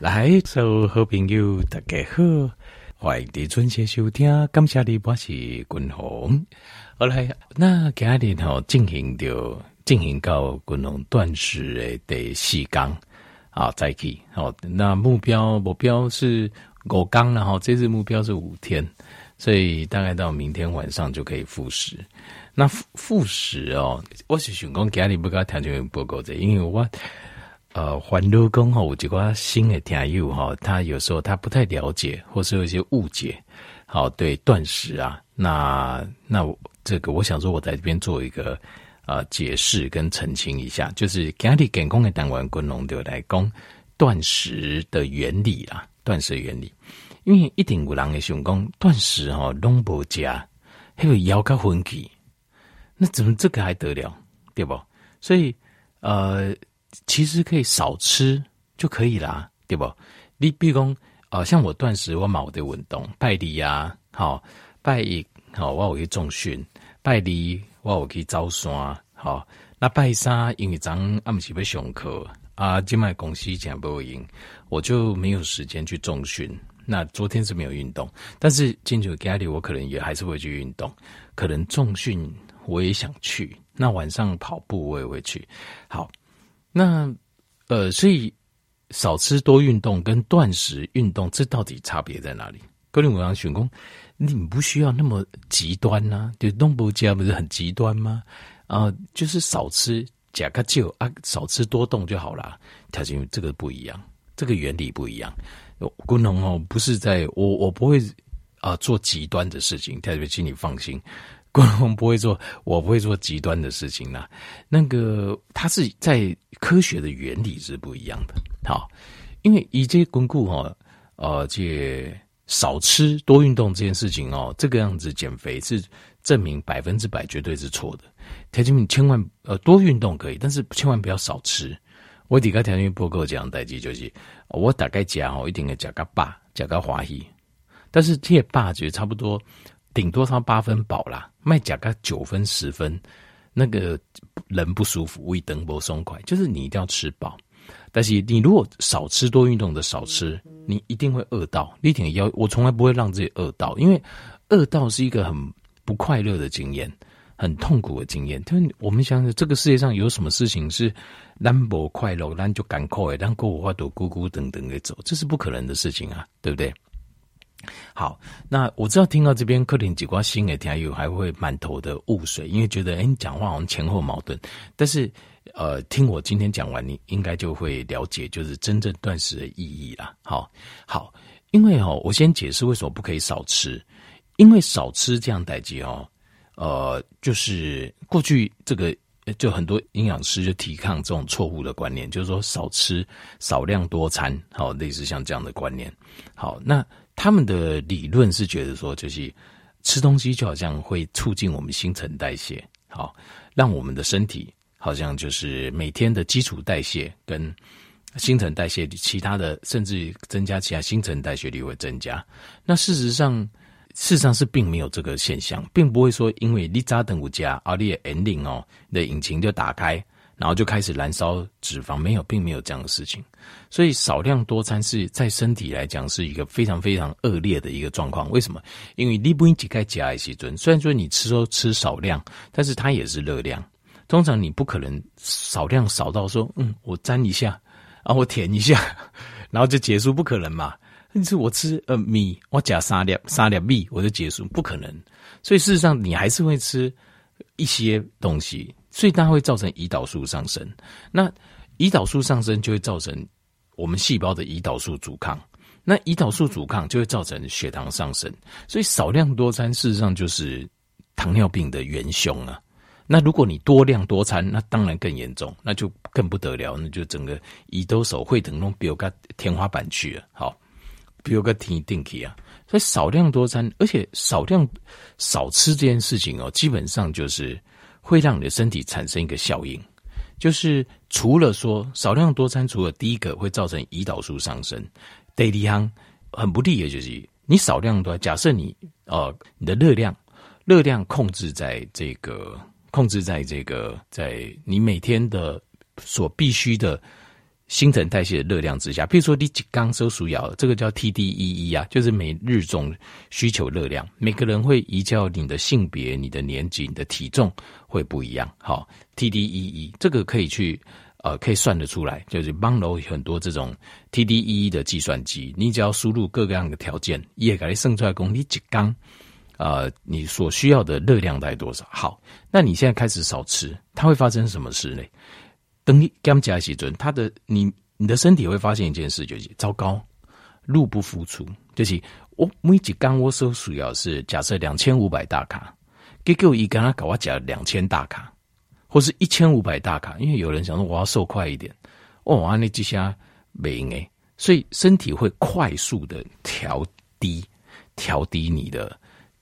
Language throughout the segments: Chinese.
来，所有好朋友大家好，欢迎你准时收听。感谢你，我是君鸿。好来，那今日吼进行着进行到君鸿断食的第四天啊，再去好。那目标目标是五天，然后这次目标是五天，所以大概到明天晚上就可以复食。那复复食哦，我是想讲今日不跟听众报告的，因为我。呃，环路工哈，我几个新的听友哈，他有时候他不太了解，或是有一些误解，好，对断食啊，那那这个我想说，我在这边做一个呃解释跟澄清一下，就是今日健康的单元滚龙就来讲断食的原理啦，断食原理，因为一定有人会想讲断食哈，拢无吃，还有腰卡昏气，那怎么这个还得了，对不？所以呃。其实可以少吃就可以啦，对不？你比如讲，呃，像我断食，我冇得运动，拜二呀，好，拜一，好，我有去重训，拜二我有去走山，好，那拜三因为早上暗时要上课啊，今麦公司讲不赢，我就没有时间去重训。那昨天是没有运动，但是进去家里，我可能也还是会去运动，可能重训我也想去，那晚上跑步我也会去，好。那，呃，所以少吃多运动跟断食运动，这到底差别在哪里？各位我想选工，你不需要那么极端呐、啊，就东不加不是很极端吗？啊、呃，就是少吃加个就啊，少吃多动就好了。条件这个不一样，这个原理不一样。功能哦，不是在我我不会啊、呃、做极端的事情，特别请你放心。观众不会做，我不会做极端的事情啦。那个，它是在科学的原理是不一样的。好，因为以这巩固哈，呃，这少吃多运动这件事情哦，这个样子减肥是证明百分之百绝对是错的。条件你千万呃多运动可以，但是千万不要少吃。我底下条件不够这样代志就是，我大概加哦，一定要加个八，加个华裔，但是这八就差不多。顶多上八分饱啦，卖假个九分十分，那个人不舒服，胃等不松快，就是你一定要吃饱。但是你如果少吃多运动的少吃，你一定会饿到。你挺要，我从来不会让自己饿到，因为饿到是一个很不快乐的经验，很痛苦的经验。因为我们想想，这个世界上有什么事情是让不快乐，让就赶快让过五花朵咕咕等等的走，这是不可能的事情啊，对不对？好，那我知道听到这边，可能几挂心诶，听友还会满头的雾水，因为觉得诶、欸，你讲话好像前后矛盾。但是，呃，听我今天讲完，你应该就会了解，就是真正断食的意义啦。好，好，因为哦，我先解释为什么不可以少吃，因为少吃这样代际哦，呃，就是过去这个就很多营养师就提倡这种错误的观念，就是说少吃少量多餐，好，类似像这样的观念。好，那。他们的理论是觉得说，就是吃东西就好像会促进我们新陈代谢，好，让我们的身体好像就是每天的基础代谢跟新陈代谢，其他的甚至增加其他新陈代谢率会增加。那事实上，事实上是并没有这个现象，并不会说因为你扎等五加，而你的 ending 哦，你的引擎就打开。然后就开始燃烧脂肪，没有，并没有这样的事情。所以少量多餐是在身体来讲是一个非常非常恶劣的一个状况。为什么？因为你不应该加一些樽。虽然说你吃说吃少量，但是它也是热量。通常你不可能少量少到说，嗯，我沾一下，然啊，我舔一下，然后就结束，不可能嘛。但是我吃呃米，我加三粒三粒米，我就结束，不可能。所以事实上，你还是会吃一些东西。所以它会造成胰岛素上升，那胰岛素上升就会造成我们细胞的胰岛素阻抗，那胰岛素阻抗就会造成血糖上升。所以少量多餐事实上就是糖尿病的元凶啊。那如果你多量多餐，那当然更严重，那就更不得了，那就整个胰岛素会等于飙个天花板去了。好，比如个天定期啊。所以少量多餐，而且少量少吃这件事情哦，基本上就是。会让你的身体产生一个效应，就是除了说少量多餐，除了第一个会造成胰岛素上升，第二项很不利的就是你少量多，假设你呃你的热量热量控制在这个控制在这个在你每天的所必须的新陈代谢的热量之下，比如说你刚收鼠药，这个叫 TDEE 啊，就是每日总需求热量。每个人会依照你的性别、你的年纪、你的体重会不一样。好，TDEE 这个可以去呃，可以算得出来，就是帮楼很多这种 TDEE 的计算机，你只要输入各个样的条件，也可以算出来，公你几缸，呃，你所需要的热量大概多少？好，那你现在开始少吃，它会发生什么事呢？等你减加时阵，他的你你的身体会发现一件事，就是糟糕，入不敷出。就是我每一缸我所需要是假设两千五百大卡，结果一跟他搞我加两千大卡，或是一千五百大卡。因为有人想说我要瘦快一点，哦，啊，那这下没用诶，所以身体会快速的调低调低你的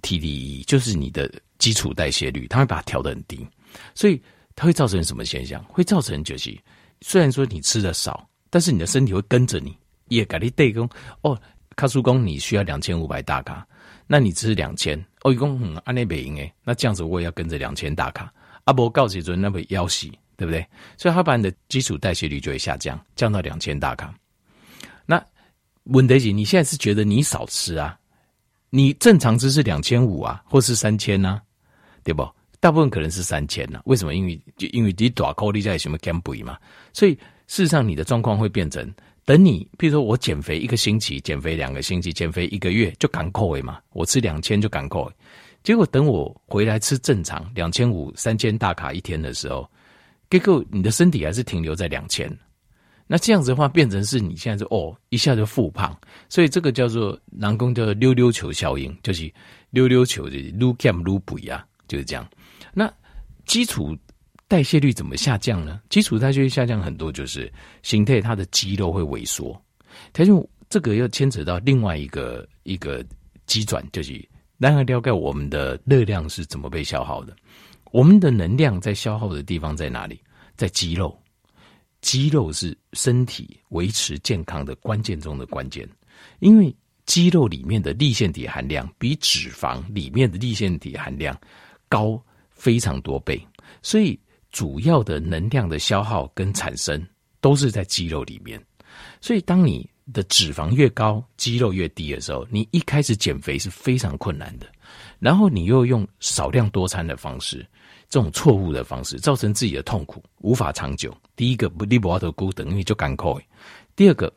TDE，就是你的基础代谢率，它会把它调得很低，所以。它会造成什么现象？会造成就是，虽然说你吃的少，但是你的身体会跟着你，也给你对公哦。卡叔公，你需要两千五百大卡，那你吃两千哦，一共嗯，按那北赢诶，那这样子我也要跟着两千大卡。阿伯告诉说那会要死，对不对？所以他把你的基础代谢率就会下降，降到两千大卡。那文德姐，你现在是觉得你少吃啊？你正常吃是两千五啊，或是三千呢？对不？大部分可能是三千呢？为什么？因为就因为你大口力在什么减肥嘛，所以事实上你的状况会变成，等你比如说我减肥一个星期，减肥两个星期，减肥一个月就赶扣嘛，我吃两千就赶扣，结果等我回来吃正常两千五、三千大卡一天的时候，结果你的身体还是停留在两千，那这样子的话变成是你现在就哦一下就复胖，所以这个叫做南工叫做溜溜球效应，就是溜溜球就是撸减撸肥啊，就是这样。那基础代谢率怎么下降呢？基础代谢率下降很多，就是形态它的肌肉会萎缩。它就这个要牵扯到另外一个一个机转，就是然而了解我们的热量是怎么被消耗的。我们的能量在消耗的地方在哪里？在肌肉。肌肉是身体维持健康的关键中的关键，因为肌肉里面的粒线体含量比脂肪里面的粒线体含量高。非常多倍，所以主要的能量的消耗跟产生都是在肌肉里面。所以当你的脂肪越高，肌肉越低的时候，你一开始减肥是非常困难的。然后你又用少量多餐的方式，这种错误的方式，造成自己的痛苦，无法长久。第一个不利不阿的孤等于就干扣。第二个，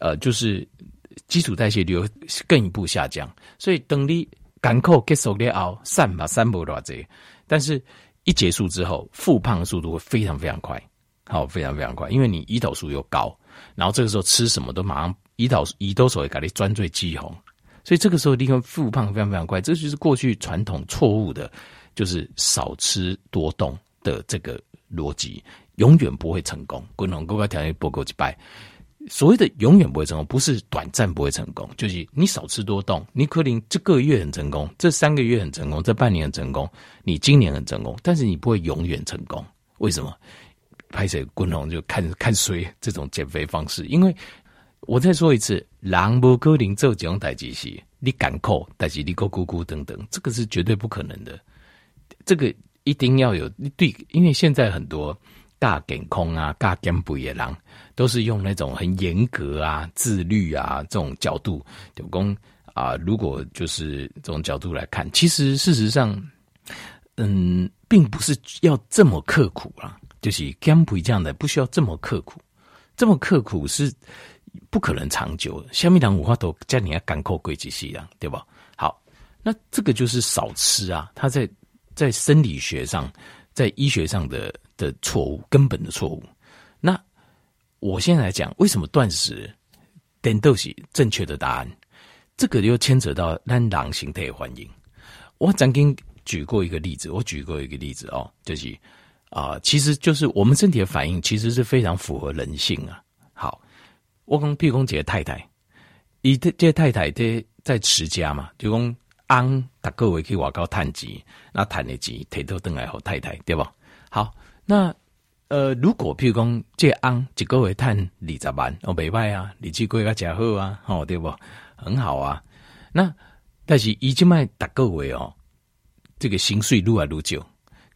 呃，就是基础代谢率更一步下降。所以等你干扣结束了后，散吧散不多这。但是，一结束之后，复胖的速度会非常非常快，好，非常非常快，因为你胰岛素又高，然后这个时候吃什么都马上胰岛胰岛素会给你专最激红，所以这个时候立刻复胖非常非常快，这就是过去传统错误的，就是少吃多动的这个逻辑，永远不会成功。滚龙哥哥条件不够击败。所谓的永远不会成功，不是短暂不会成功，就是你少吃多动，你可能这个月很成功，这三个月很成功，这半年很成功，你今年很成功，但是你不会永远成功。为什么？拍摄滚龙就看看谁这种减肥方式，因为我再说一次，狼不可能做这种代志是，你敢扣，但是你够咕咕等等，这个是绝对不可能的。这个一定要有对，因为现在很多。大减空啊，大减肥的人，都是用那种很严格啊、自律啊这种角度，就讲啊，如果就是这种角度来看，其实事实上，嗯，并不是要这么刻苦啊，就是减肥这样的，不需要这么刻苦，这么刻苦是不可能长久。下面两五花头叫你要干扣贵几西啊，对吧？好，那这个就是少吃啊，它在在生理学上，在医学上的。的错误，根本的错误。那我现在来讲，为什么断食点都是正确的答案？这个又牵扯到让狼形态的反应。我曾经举过一个例子，我举过一个例子哦，就是啊、其实就是我们身体的反应，其实是非常符合人性啊。好，我跟毕公姐太太，以这这太太在在持家嘛，就讲昂，大各位去外高探钱，那探的钱提到等来后太太，对吧？好。那呃，如果譬如讲这安一个月赚二十万，哦，未歹啊，日子过得较好啊，吼，对不？很好啊。那但是伊即卖逐个月哦，这个薪水愈来愈少，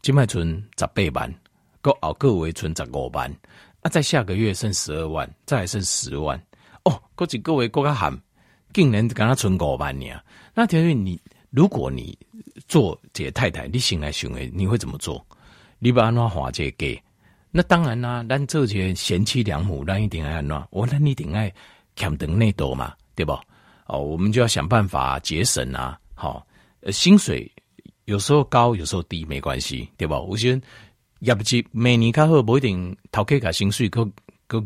即卖存十八万，搁后个月存十五万，啊，在下个月剩十二万，再剩十万，哦，各几各位各个喊，竟然跟他存五万年。那条件你，如果你做这个太太，你醒来行为，你会怎么做？你把安怎花这给？那当然啦、啊，咱这些贤妻良母，咱一定爱安怎？我那你一定爱俭等内多嘛，对不？哦，我们就要想办法节省啊，好，呃，薪水有时候高，有时候低，没关系，对吧？我觉得也不急，每年开后不一定头壳卡薪水够够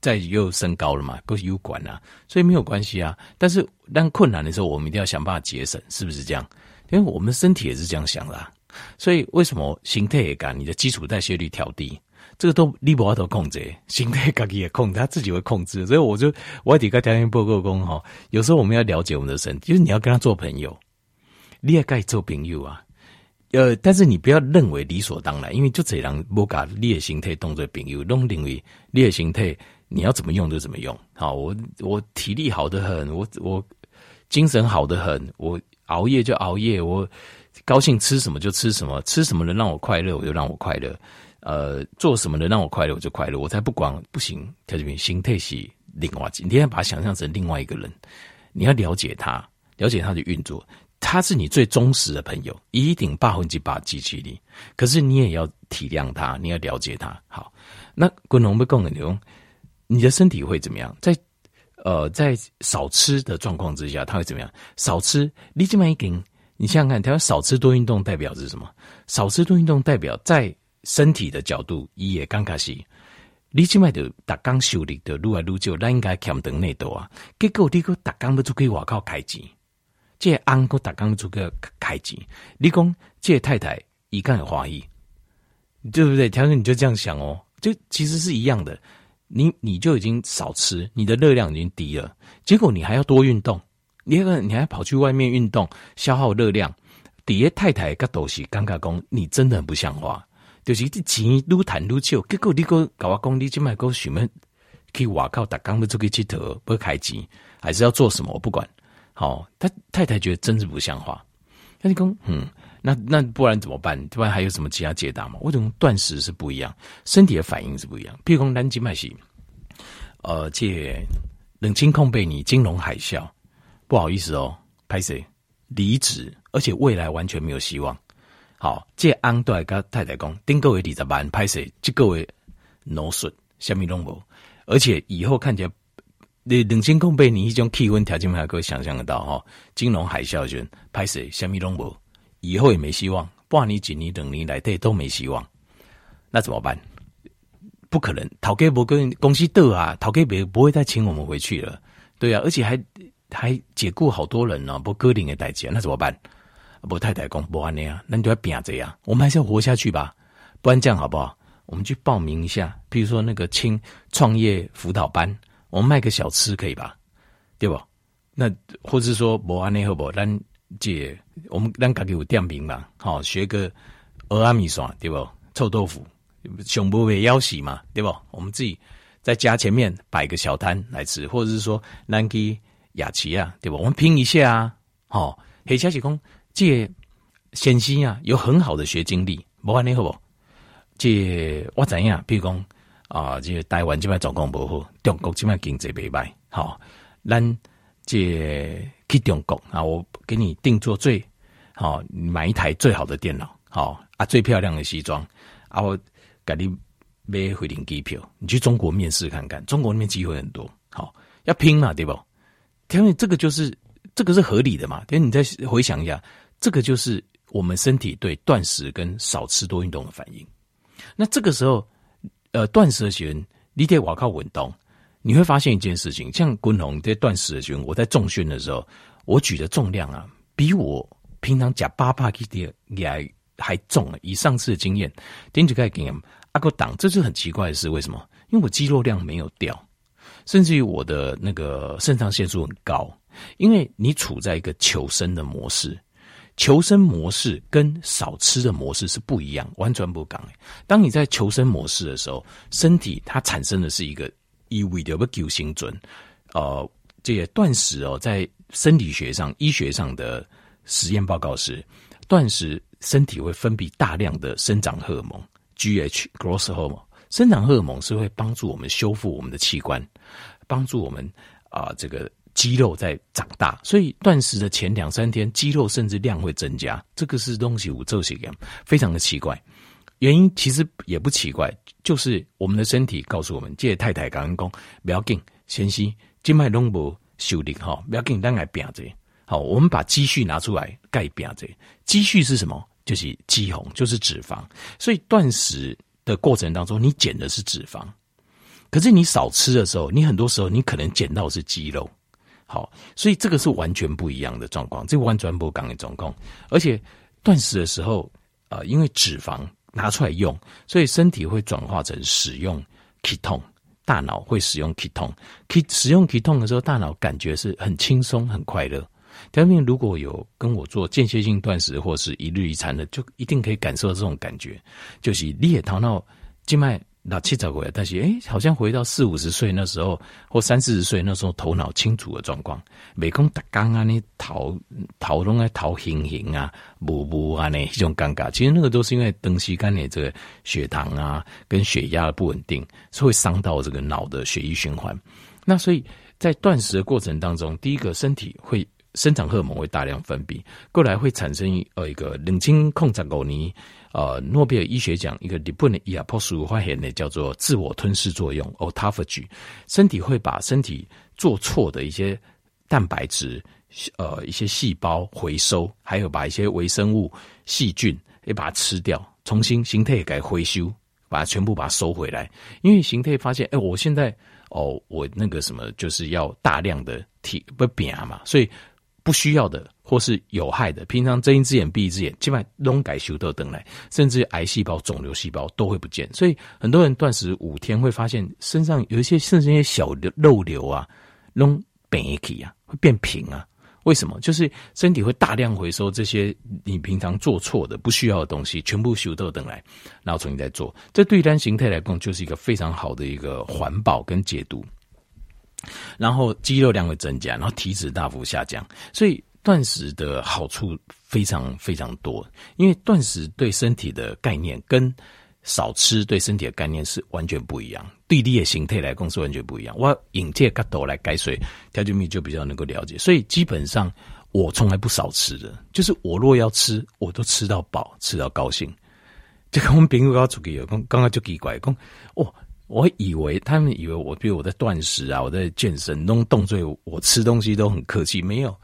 再又升高了嘛，够有管啊，所以没有关系啊。但是当困难的时候，我们一定要想办法节省，是不是这样？因为我们身体也是这样想的、所以为什么心态也干你的基础代谢率调低？这个都你不要都控制，心态自己也控制，他自己会控制。所以我就我底个条件报告工哈，有时候我们要了解我们的身体，就是你要跟他做朋友，你也该做朋友啊。呃，但是你不要认为理所当然，因为就这样不把你的心态当作朋友，弄认为你的心态你要怎么用就怎么用。好，我我体力好得很，我我精神好得很，我熬夜就熬夜，我高兴吃什么就吃什么，吃什么能让我快乐，我就让我快乐。呃，做什么能让我快乐，我就快乐。我才不管，不行。他这边心态是另外，你天把它想象成另外一个人，你要了解他，了解他的运作。他是你最忠实的朋友，一定八分之八支持你。可是你也要体谅他，你要了解他。好，那滚龙不共的牛，你的身体会怎么样？在呃，在少吃的状况之下，他会怎么样？少吃，你这么一斤，你想想看，他要少吃多运动，代表是什么？少吃多运动代表在。身体的角度，伊也刚开始，你即卖的逐工受力的愈来愈少，咱应该欠长内多啊。结果你个逐工要出去外口开钱，这个翁个逐工要出去开钱，你讲这个太太伊敢会欢喜，对不对？条件你就这样想哦，就其实是一样的。你你就已经少吃，你的热量已经低了，结果你还要多运动，你个你还跑去外面运动，消耗热量。底下太太个都是尴尬讲，你真的很不像话。就是这钱愈赚愈少，结果你个搞我讲，你今麦个想要去外口，打工要出去佚佗，不开钱，还是要做什么？我不管。好，他太太觉得真是不像话。那你讲，嗯，那那不然怎么办？不然还有什么其他解答吗？为什么断食是不一样，身体的反应是不一样。譬如讲，咱今麦是，呃，借冷清空被你金融海啸，不好意思哦，拍谁离职，而且未来完全没有希望。好，这安对跟太太讲，顶个月二十万拍摄，这个月脑损，什么拢无，而且以后看起来，你两千公倍，你一种气温条件还可以想象得到哈。金融海啸就拍摄，什么拢无，以后也没希望，半年、几年、两年来对都没希望，那怎么办？不可能，头家不跟公司斗啊，头家别不会再请我们回去了，对啊，而且还还解雇好多人呢，不割领的代价，那怎么办？不太太讲不安尼啊，那你就要拼这样，我们还是要活下去吧，不然这样好不好？我们去报名一下，比如说那个轻创业辅导班，我们卖个小吃可以吧？对不？那或者说不安尼好不？咱姐，我们咱家己有店名嘛，好学个蚵仔面线对不？臭豆腐，熊不会要死嘛，对不？我们自己在家前面摆个小摊来吃，或者是说咱去雅琪啊，对吧？我们拼一下啊，好黑小姐工。这先生啊，有很好的学经历，不安尼好不？这我怎样？比如讲啊，这台湾这边状况不好，中国这边经济不歹，好，咱这去中国啊，我给你定做最好，买一台最好的电脑，好啊，最漂亮的西装啊，我给你买回程机票，你去中国面试看看，中国那边机会很多，好，要拼嘛，对不？因为这个就是这个是合理的嘛，等你再回想一下。这个就是我们身体对断食跟少吃多运动的反应。那这个时候，呃，断食的时候，你得往靠稳动，你会发现一件事情，像滚龙在断食的时候，我在重训的时候，我举的重量啊，比我平常加八百克的还还重。以上次的经验，顶几个经验，阿哥挡，这是很奇怪的事，为什么？因为我肌肉量没有掉，甚至于我的那个肾上腺素很高，因为你处在一个求生的模式。求生模式跟少吃的模式是不一样，完全不一样。当你在求生模式的时候，身体它产生的是一个意味的不救心准。呃，这些断食哦，在生理学上、医学上的实验报告是，断食身体会分泌大量的生长荷尔蒙 （GH，growth hormone），生长荷尔蒙是会帮助我们修复我们的器官，帮助我们啊、呃、这个肌肉在长大。所以断食的前两三天，肌肉甚至量会增加。这个是东西五周期样，非常的奇怪。原因其实也不奇怪，就是我们的身体告诉我们，借太太刚刚讲，不要紧，先息，静脉动脉修理哈，不要紧，咱来变这。好，我们把积蓄拿出来盖变这。积蓄是什么？就是肌红，就是脂肪。所以断食的过程当中，你减的是脂肪，可是你少吃的时候，你很多时候你可能减到是肌肉。好，所以这个是完全不一样的状况，这完全不讲的状况。而且断食的时候，呃，因为脂肪。拿出来用，所以身体会转化成使用 ketone，大脑会使用 ketone。使用 ketone 的时候，大脑感觉是很轻松、很快乐。第二面，如果有跟我做间歇性断食或是一日一餐的，就一定可以感受到这种感觉，就是你也头脑静脉。那七十过来，但是哎、欸，好像回到四五十岁那时候，或三四十岁那时候，头脑清楚的状况。每空打刚啊，你头头拢在头晕晕啊，模糊啊，那一种尴尬。其实那个都是因为东西干你这个血糖啊跟血压不稳定，是会伤到这个脑的血液循环。那所以在断食的过程当中，第一个身体会生长荷尔蒙会大量分泌，过来会产生呃一个冷清控制狗尼。呃，诺贝尔医学奖一个日本的亚波斯发现的叫做自我吞噬作用 （autophagy），身体会把身体做错的一些蛋白质、呃一些细胞回收，还有把一些微生物、细菌也把它吃掉，重新形态也改回收，把它全部把它收回来。因为形态发现，哎、我现在哦，我那个什么就是要大量的体不变嘛，所以。不需要的或是有害的，平常睁一只眼闭一只眼，基本上都改修都等来，甚至癌细胞、肿瘤细胞都会不见。所以很多人断食五天会发现身上有一些甚至一些小的肉瘤啊，弄变起啊，会变平啊。为什么？就是身体会大量回收这些你平常做错的、不需要的东西，全部修都等来，然后重新再做。这对单形态来讲，就是一个非常好的一个环保跟解毒。然后肌肉量会增加，然后体脂大幅下降，所以断食的好处非常非常多。因为断食对身体的概念跟少吃对身体的概念是完全不一样，对你的形态来讲是完全不一样。我引这个角度来改水，调酒蜜就比较能够了解。所以基本上我从来不少吃的，就是我若要吃，我都吃到饱，吃到高兴。这个我们朋友刚出去刚刚就奇怪讲哦。我以为他们以为我，比如我在断食啊，我在健身，弄动作，我吃东西都很客气，没有，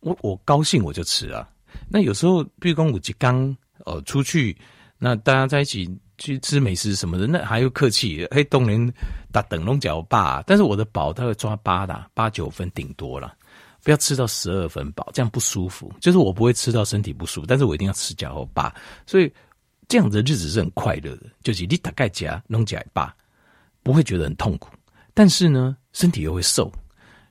我我高兴我就吃啊。那有时候，比如说我刚呃出去，那大家在一起去吃美食什么的，那还要客气，嘿，动人打等龙角霸，但是我的饱他会抓八的，八九分顶多了，不要吃到十二分饱，这样不舒服。就是我不会吃到身体不舒服，但是我一定要吃脚后霸，所以这样子的日子是很快乐的，就是你大概夹龙角霸。不会觉得很痛苦，但是呢，身体又会瘦，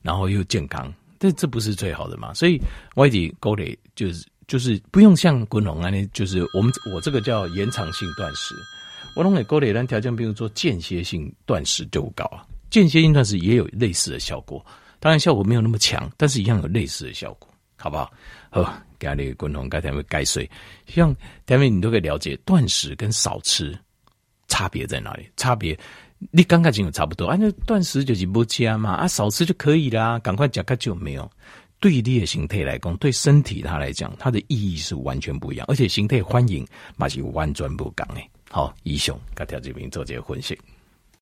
然后又健康，但这不是最好的嘛？所以外地勾垒就是就是不用像滚龙啊，那就是我们我这个叫延长性断食，我弄给勾垒单条件，比如说间歇性断食就高啊，间歇性断食也有类似的效果，当然效果没有那么强，但是一样有类似的效果，好不好？好，给那个滚龙该台会盖水，像台面你都可以了解断食跟少吃差别在哪里，差别。你刚开始有差不多，啊，那断食就是不加嘛，啊，少吃就可以啦，赶快加个就没有。对你的形态来讲，对身体它来讲，它的意义是完全不一样，而且形态欢迎嘛是完全不讲诶。好，以上，甲条这边做这个分析。